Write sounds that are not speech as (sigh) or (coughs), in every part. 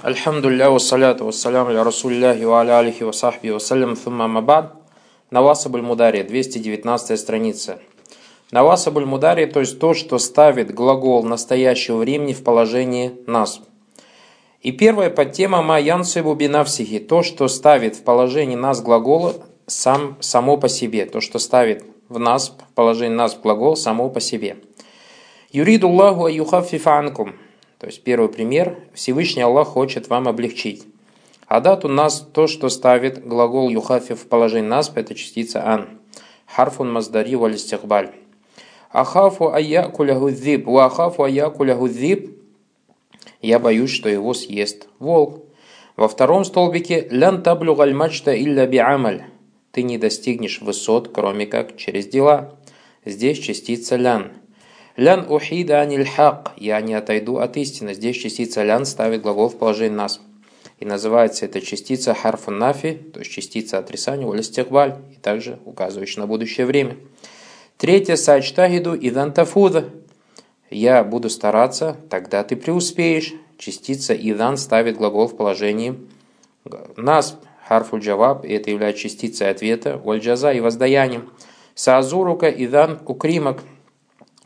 Альхамдулилля, вассаляту вассаляму ля расулляхи ва аля алихи ва сахби вассалям thumма мабад. Навасабуль Мудари, 219 страница. Навасабуль Мудари, то есть то, что ставит глагол настоящего времени в положении нас. И первая подтема ма янсибу бинавсихи, то, что ставит в положении нас глагола сам, само по себе, то, что ставит в нас, в положении нас глагол само по себе. Юриду Аллаху аюхаффифа анкум, то есть первый пример, Всевышний Аллах хочет вам облегчить. А дат у нас то, что ставит глагол юхафи в положение насб, это частица ан. Харфун маздари валистихбаль. Ахафу аякуляху дзиб, ва ахафу аякуляху дзиб, я боюсь, что его съест волк. Во втором столбике лян таблю гальмачта илля биамаль. Ты не достигнешь высот, кроме как через дела. Здесь частица лян. Лян ухида аниль хак. Я не отойду от истины. Здесь частица лян ставит глагол в положение нас. И называется эта частица харфун нафи, то есть частица отрицания, улистихбаль, и также указывающая на будущее время. Третье, сачтагиду идан тафуда. Я буду стараться, тогда ты преуспеешь. Частица идан ставит глагол в положении нас, харфуль джаваб, и это является частицей ответа, вальджаза и воздаянием. Саазурука идан укримак –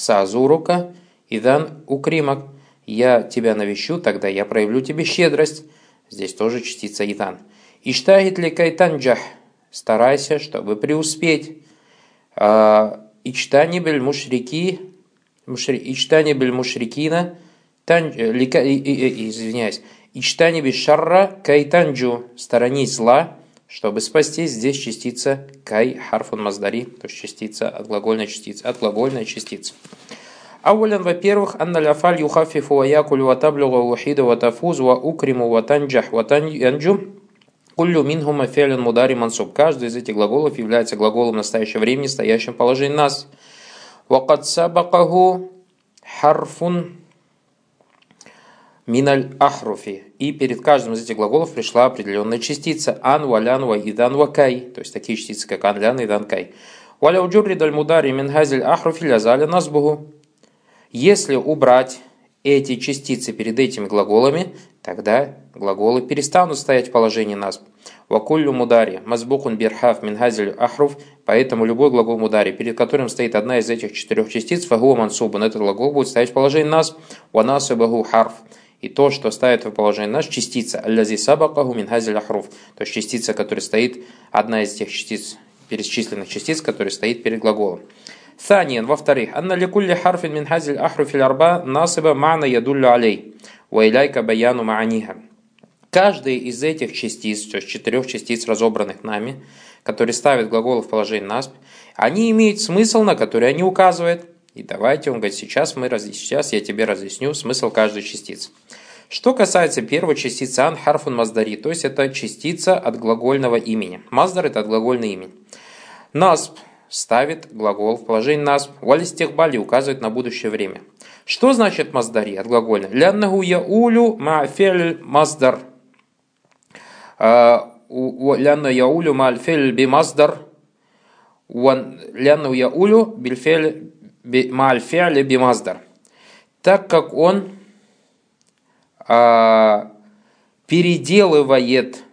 Саазурука, Идан Укримак. Я тебя навещу, тогда я проявлю тебе щедрость. Здесь тоже частица Идан. Иштагит ли кайтанджах. Старайся, чтобы преуспеть. А, Ичтани бель мушрики. Ичтани бель мушрикина. Извиняюсь. Ичтани бель шарра кайтанджу. Сторонись зла, чтобы спастись, здесь частица кай харфун маздари, то есть частица от глагольной частицы, от глагольной частицы. Аулян, во-первых, анна ляфаль юхафифу ва якулю ва вахида ва тафуз ва укриму ва танджах Куллю минхума фелен мудари мансуб. Каждый из этих глаголов является глаголом настоящего времени, стоящим в положении нас. Вакад сабакаху харфун миналь ахруфи. И перед каждым из этих глаголов пришла определенная частица. Ан, валян, ва, идан, вакай. То есть такие частицы, как ан, лян, идан, кай. Валя уджурри даль мудари мин хазиль ахруфи лязаля насбугу. Если убрать эти частицы перед этими глаголами, тогда глаголы перестанут стоять в положении насб. Вакуллю мудари, мазбукун бирхав минхазиль ахруф, поэтому любой глагол мудари, перед которым стоит одна из этих четырех частиц, фагу мансубан, этот глагол будет стоять в положении нас, ванасубаху харф, и то, что ставит в положение наш, частица аллази сабакаху минхазиль ахруф, то есть частица, которая стоит, одна из тех частиц, перечисленных частиц, которая стоит перед глаголом. Саниен, во-вторых, анна ликулли харфин мин хазиль ахруфиль арба насыба мана ядуллю алей, вайляйка баяну мааниха. Каждая из этих частиц, то есть четырех частиц, разобранных нами, которые ставят глаголы в положение насп, они имеют смысл, на который они указывают. И давайте, он говорит, сейчас, мы, сейчас я тебе разъясню смысл каждой частицы. Что касается первой частицы ан харфун маздари, то есть это частица от глагольного имени. Маздар это от глагольного имени. Насб ставит глагол в положении насб. Валистихбали указывает на будущее время. Что значит маздари от глагольного? Ляннаху яулю ма'фель маздар. А, Лянна яулю ма'фель би маздар. Ляннаху яулю бильфель би маздар. Так как он а, переделывает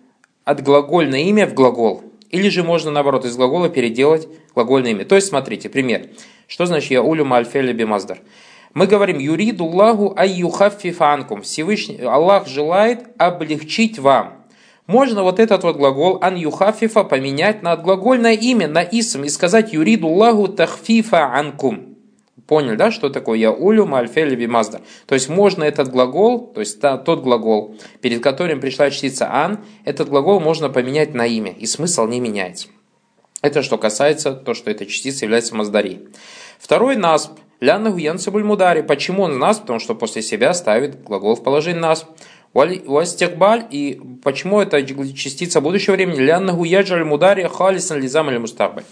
от глагольное имя в глагол. Или же можно, наоборот, из глагола переделать глагольное имя. То есть, смотрите, пример. Что значит я улю мальфели бимаздар? Мы говорим юриду Аллаху айюхаффифанкум. Всевышний Аллах желает облегчить вам. Можно вот этот вот глагол ан юхафифа поменять на глагольное имя, на исм и сказать юриду Аллаху тахфифа анкум. Поняли, да, что такое я улю мальфели бимаздар? То есть можно этот глагол, то есть та, тот глагол, перед которым пришла частица ан, этот глагол можно поменять на имя, и смысл не меняется. Это что касается то, что эта частица является маздари. Второй насп. Ляна гуянцебуль мудари. Почему он насп? Потому что после себя ставит глагол в положении насп. Уастекбаль. И почему это частица будущего времени? Ляна гуяджаль мудари халисан лизам аль мустакбаль.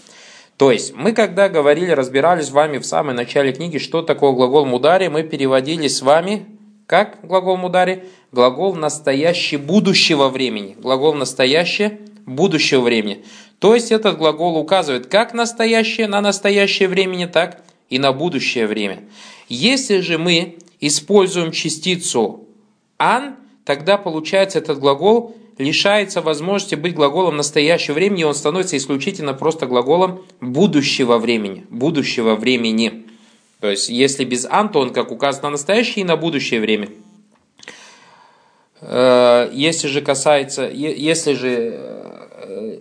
То есть, мы когда говорили, разбирались с вами в самом начале книги, что такое глагол мудари, мы переводили с вами, как глагол мудари? Глагол настоящее будущего времени. Глагол настоящее будущего времени. То есть, этот глагол указывает как настоящее на настоящее времени, так и на будущее время. Если же мы используем частицу ан, тогда получается этот глагол лишается возможности быть глаголом настоящего времени, он становится исключительно просто глаголом будущего времени. Будущего времени. То есть, если без ан, он как указан на настоящее и на будущее время. Э, если же касается, если же э,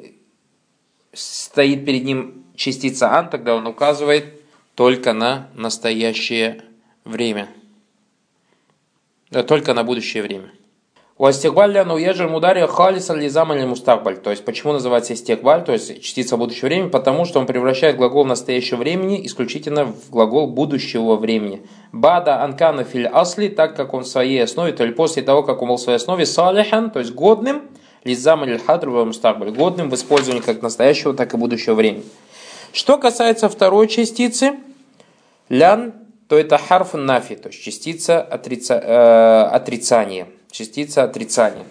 стоит перед ним частица ан, тогда он указывает только на настоящее время. Только на будущее время. У астигбаля ну ежель мудари халисан лизам или мустакбаль. То есть, почему называется истигбаль, то есть частица будущего времени? Потому что он превращает глагол настоящего времени исключительно в глагол будущего времени. Бада анкана филь асли, так как он в своей основе, то есть после того, как он был в своей основе салихан, то есть годным, лизам или хадр в мустакбаль, годным в использовании как настоящего, так и будущего времени. Что касается второй частицы, лян, то это харф нафи, то есть частица отрица, э, отрицания частица отрицания.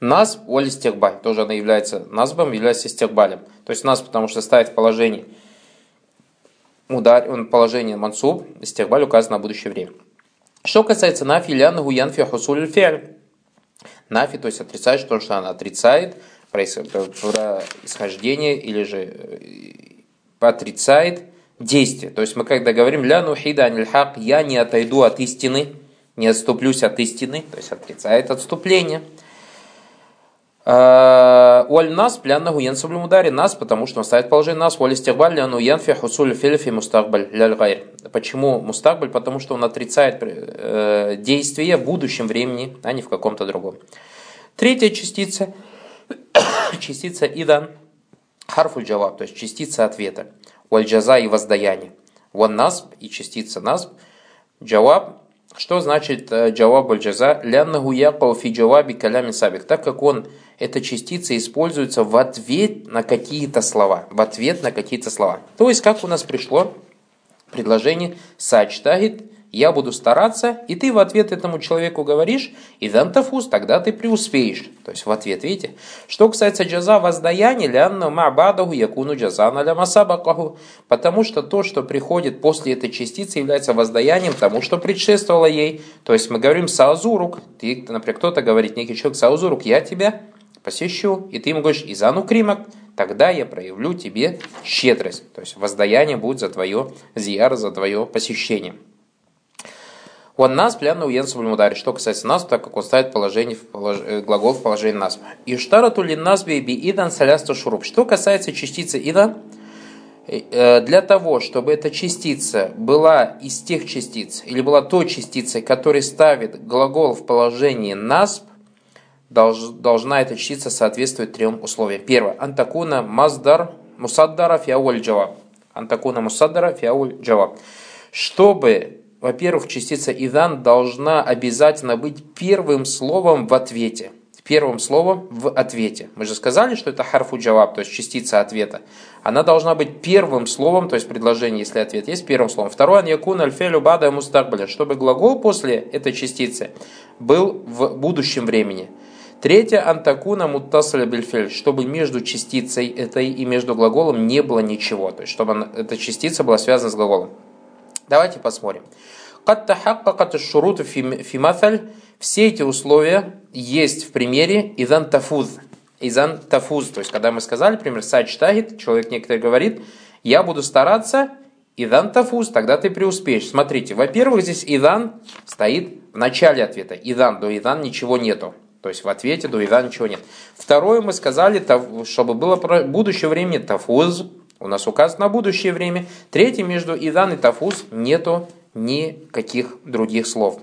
Нас оль стекбаль, тоже она является насбом, является стекбалем. То есть нас, потому что ставит в положение удар, он положение мансуб, стекбаль указан на будущее время. Что касается нафи, ляна гуянфи хусуль фиаль. Нафи, то есть отрицает, то, что она отрицает происхождение или же э, отрицает действие. То есть мы когда говорим ля нухида аниль хак, я не отойду от истины, не отступлюсь от истины, то есть отрицает отступление. Уаль нас пляннаху янсаблю мудари нас, потому что он ставит положение нас. Уаль истигбаль ляну янфи хусуль фильфи мустакбаль ляль гайр. Почему мустакбаль? Потому что он отрицает э, действие в будущем времени, а не в каком-то другом. Третья частица, (coughs) частица идан, харфуль джаваб, то есть частица ответа. Уаль джаза и воздаяние. Ван насб и частица насб. Джаваб что значит э, джаваб аль-джаза? Ляннаху якау фи джаваби калями сабик. Так как он, эта частица используется в ответ на какие-то слова. В ответ на какие-то слова. То есть, как у нас пришло предложение сачтагит я буду стараться, и ты в ответ этому человеку говоришь, и дантафуз, тогда ты преуспеешь. То есть в ответ, видите? Что касается джаза воздаяния, лянна ма'бадаху якуну джазана ля потому что то, что приходит после этой частицы, является воздаянием тому, что предшествовало ей. То есть мы говорим саузурук, ты, например, кто-то говорит, некий человек саузурук, я тебя посещу, и ты ему говоришь, изану кримак, тогда я проявлю тебе щедрость. То есть воздаяние будет за твое зияр, за твое посещение. Он нас пляну уенсубль мудари. Что касается нас, так как он ставит положение в полож... Э, глагол в положении нас. И штарату ли нас би идан салясту шуруп. Что касается частицы идан, э, для того, чтобы эта частица была из тех частиц, или была той частицей, которая ставит глагол в положении насб, должна эта частица соответствовать трем условиям. Первое. Антакуна маздар мусаддара фиауль джаваб. Антакуна мусаддара фиауль джаваб. Чтобы во-первых, частица «идан» должна обязательно быть первым словом в ответе. Первым словом в ответе. Мы же сказали, что это харфу джаваб, то есть частица ответа. Она должна быть первым словом, то есть предложение, если ответ есть, первым словом. Второе, якун альфелю бада мустакбаля, чтобы глагол после этой частицы был в будущем времени. Третье, антакуна муттасаля бельфель, чтобы между частицей этой и между глаголом не было ничего, то есть чтобы эта частица была связана с глаголом. Давайте посмотрим. Все эти условия есть в примере изан тафуз. Изан тафуз. То есть, когда мы сказали, например, тагит, человек некоторый говорит, я буду стараться, Идан тафуз, тогда ты преуспеешь. Смотрите, во-первых, здесь идан стоит в начале ответа. Идан, до идан ничего нету. То есть в ответе до идан ничего нет. Второе мы сказали, чтобы было будущее времени тафуз, у нас указано на будущее время. Третье, между идан и тафуз нету никаких других слов.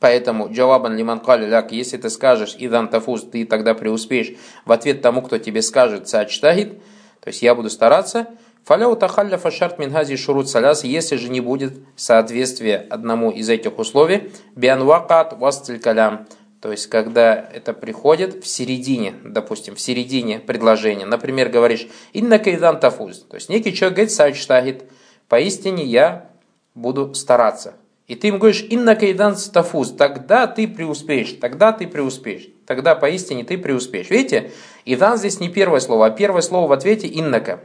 Поэтому джавабан лиман ляк, если ты скажешь идан тафуз, ты тогда преуспеешь в ответ тому, кто тебе скажет сачтагид, то есть я буду стараться, Фаляу тахалля фашарт мингази шурут саляс, если же не будет соответствия одному из этих условий, бианвакат вастиль калям, то есть когда это приходит в середине, допустим, в середине предложения. Например, говоришь «инна кайдан тафуз», то есть некий человек говорит «сачтагид», поистине я буду стараться. И ты им говоришь, инна кайдан стафуз, тогда ты преуспеешь, тогда ты преуспеешь, тогда поистине ты преуспеешь. Видите, идан здесь не первое слово, а первое слово в ответе иннака.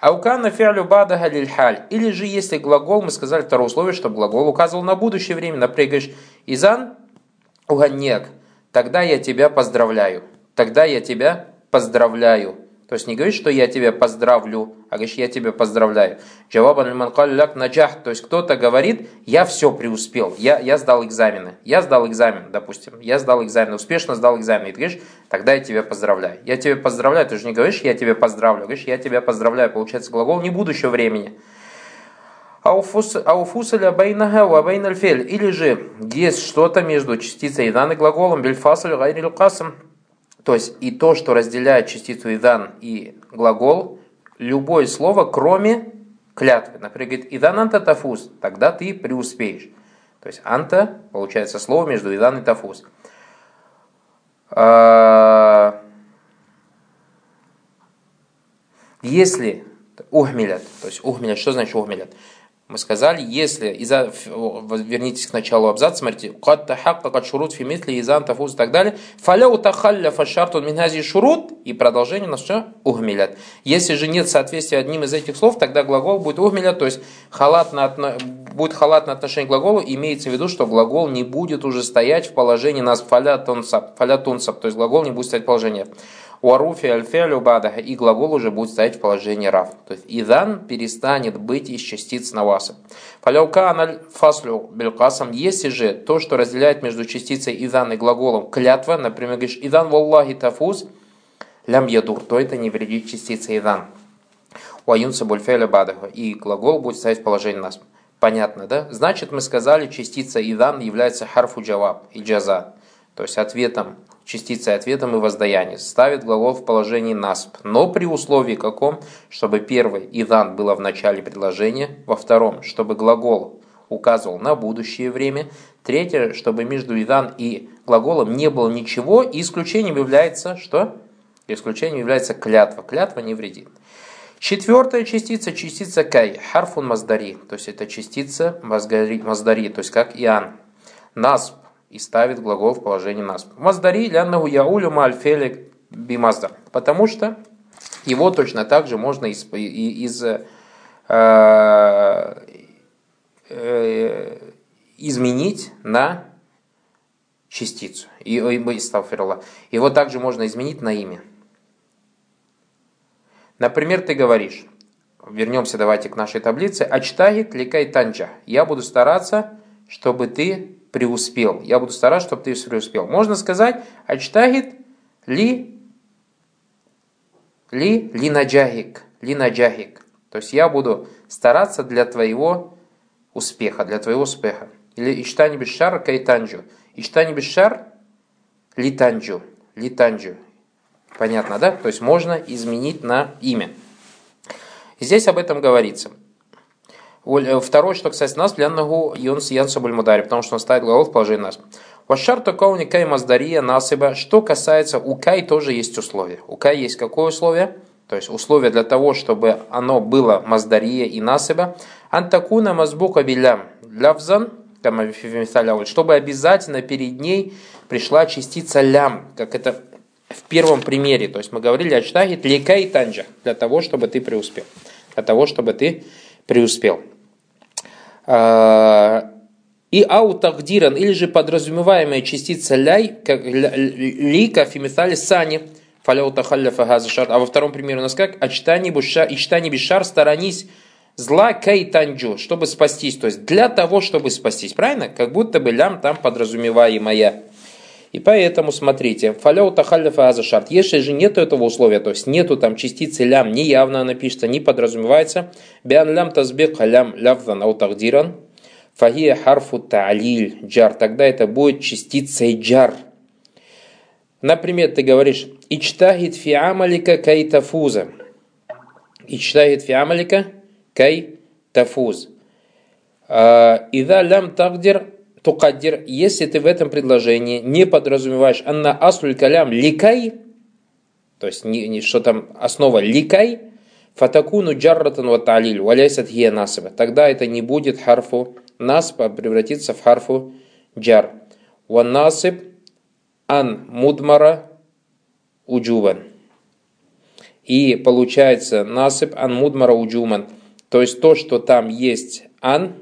Аукана фиалю бадаха лильхаль. Или же если глагол, мы сказали второе условие, чтобы глагол указывал на будущее время. Например, говоришь, изан уганнек, тогда я тебя поздравляю. Тогда я тебя поздравляю. То есть не говорит, что я тебя поздравлю, а говоришь, я тебя поздравляю. Джавабан ляк наджах. То есть кто-то говорит, я все преуспел, я, я сдал экзамены. Я сдал экзамен, допустим. Я сдал экзамен, успешно сдал экзамен. И ты говоришь, тогда я тебя поздравляю. Я тебя поздравляю, ты же не говоришь, я тебя поздравлю. Говоришь, я тебя поздравляю. Получается глагол не будущего времени. Ауфусаля байнага ва байналь фель. Или же есть что-то между частицей идан и глаголом бельфасаль гайрил касам то есть и то, что разделяет частицу идан и глагол, любое слово, кроме клятвы. Например, говорит, идан анта тафуз, тогда ты преуспеешь. То есть анта, получается слово между идан и тафуз. А, если ухмилят, то есть ухмилят, что значит ухмилят? Мы сказали, если, иза, вернитесь к началу абзаца, смотрите, «Кад тахаккакат шурут фи изан тафуз» и так далее, «Фаляу тахалля фашартун минази шурут» и продолжение на что? «Ухмилят». Если же нет соответствия одним из этих слов, тогда глагол будет «ухмилят», то есть халатно, будет халатное отношение к глаголу, имеется в виду, что глагол не будет уже стоять в положении нас фалятунсап, фалятунсап, то есть глагол не будет стоять в положении. Уаруфи альфелю бадаха, и глагол уже будет стоять в положении рав. То есть идан перестанет быть из частиц наваса. Фаляука аналь фаслю белкасам, если же то, что разделяет между частицей идан и глаголом клятва, например, говоришь идан валлахи тафуз, лям ядур, то это не вредит частице идан. Уаюнса бульфеля бадаха, и глагол будет стоять в положении нас. Понятно, да? Значит, мы сказали, частица идан является харфу джаваб и джаза, то есть ответом частицей ответом и воздаянием. Ставит глагол в положении насп, но при условии каком? Чтобы первый идан было в начале предложения, во втором, чтобы глагол указывал на будущее время, третье, чтобы между идан и глаголом не было ничего, и исключением является что? Исключением является клятва. Клятва не вредит. Четвертая частица, частица кай, харфун маздари, то есть это частица маздари, то есть как иан. Насп, и ставит глагол в положении насп. Маздари ляннаху яулю мальфелик бимаздар. Потому что его точно так же можно из, из э, э, изменить на частицу. И, его также можно изменить на имя. Например, ты говоришь, вернемся давайте к нашей таблице, ачтагит ликай танджа. Я буду стараться, чтобы ты преуспел. Я буду стараться, чтобы ты преуспел. Можно сказать, ачтагит ли ли ли наджахик, ли наджахик. То есть я буду стараться для твоего успеха, для твоего успеха. Или иштани бешар кайтанджу. Иштани бешар литанджу. Литанджу. Понятно, да? То есть можно изменить на имя. Здесь об этом говорится. Э, второе, что кстати нас, ляннагу юнс янсу бульмудари, потому что он ставит глагол в положении нас. Вашарту кауни кай маздария насыба. Что касается у кай тоже есть условия. У кай есть какое условие? То есть условие для того, чтобы оно было маздария и насыба. Антакуна мазбука билям лявзан, чтобы обязательно перед ней пришла частица лям, как это в первом примере. То есть мы говорили о чтахе лекай танджа, для того, чтобы ты преуспел. Для того, чтобы ты. А, и аутахдиран, или же подразумеваемая частица ляй, как лика фимитали сани, фаляута халляфа газашар. А во втором примере у нас как? Ачтани буша, ичтани бишар, сторонись зла кайтанджу, чтобы спастись. То есть для того, чтобы спастись. Правильно? Как будто бы лям там подразумеваемая. И поэтому, смотрите, фаляу тахалляфа азашарт. Если же нет этого условия, то есть нету там частицы лям, не явно она пишется, не подразумевается, биан лям тазбек лям лявдан аутахдиран, фахия харфу та'лиль джар. Тогда это будет частицей джар. Например, ты говоришь, ичтагид фи амалика кай тафуза. Ичтагид фи амалика кай тафуз. А, Ида лям тукаддир, если ты в этом предложении не подразумеваешь анна аслуль калям ликай, то есть не, не, что там основа ликай, фатакуну джарратан ва талиль, валяйсат хия насаба. Тогда это не будет харфу насба, превратится в харфу джар. Ва насиб ан мудмара уджубан. И получается насып ан мудмара уджуман. То есть то, что там есть ан,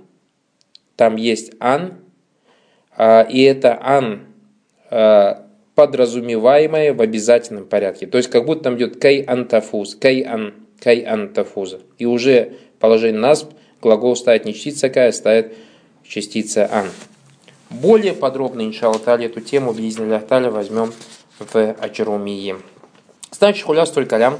там есть ан, и это ан э, подразумеваемое в обязательном порядке. То есть как будто там идет кай антафуз, кай ан, кай антафуза. И уже положение насб глагол ставит не частица кай, а ставит частица ан. Более подробно, иншалла таля, эту тему в таля возьмем в Аджрумии. Значит, хуляс только лям.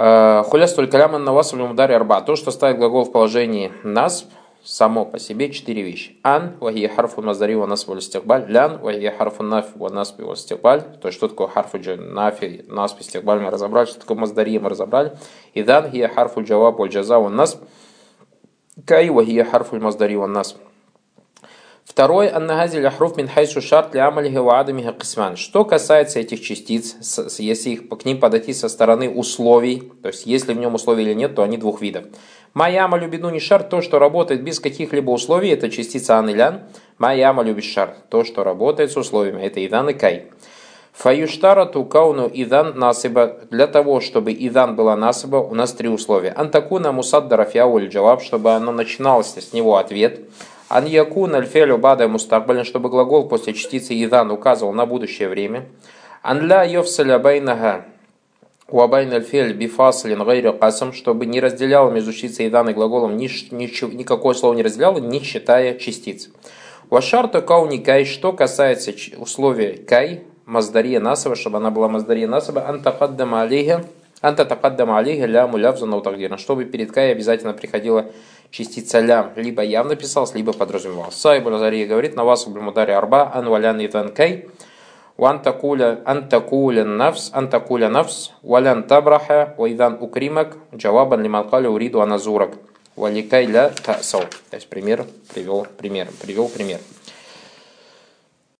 Э, хуляс только лям на вас в ударе арба. То, что ставит глагол в положении нас, само по себе четыре вещи. Ан, вахия харфу маздари ва нас стихбаль. Лян, вахия харфу нафи ва нас стихбаль. То есть, что такое харфу нафи, нас стихбаль мы разобрали. Что такое маздари мы разобрали. И дан, хия харфу джаваб валь джаза ва нас. Кай, вахия харфу маздари ва нас. Второй аннагазиль ахруф мин хайсу шарт ли амалихи ва. Что касается этих частиц, если их, к ним подойти со стороны условий, то есть если в нем условий или нет, то они двух видов. Майяма любину не шар, то, что работает без каких-либо условий, это частица анылян. Майяма любит шар, то, что работает с условиями, это идан и кай. Фаюштара тукауну идан насыба. Для того, чтобы идан была насыба, у нас три условия. Антакуна мусад дарафьяу джаваб, чтобы оно начиналось с него ответ. Ан якун альфелю бада мустакбалин, чтобы глагол после частицы идан указывал на будущее время. Ан ля йофсаля байнага Уабайн альфель бифаслин гайрю касам, чтобы не разделял между частицей идан и глаголом, ни, ни, никакое слово не разделял, не считая частиц. Вашарта кауни кай, что касается условия кай, маздария насаба, чтобы она была маздария насаба, антакаддама алейха, антатакаддама алейха ляму лявзу наутагдирна, чтобы перед кай обязательно приходила частица лям либо явно писалась, либо подразумевалась. Сайб Бразария говорит, на вас ударе арба, анвалян и танкай, вантакуля, антакуля навс, антакуля навс, валян табраха, вайдан укримак, джавабан лиманкаля уриду аназурак, валикай ля тасал. То есть пример привел пример, привел пример.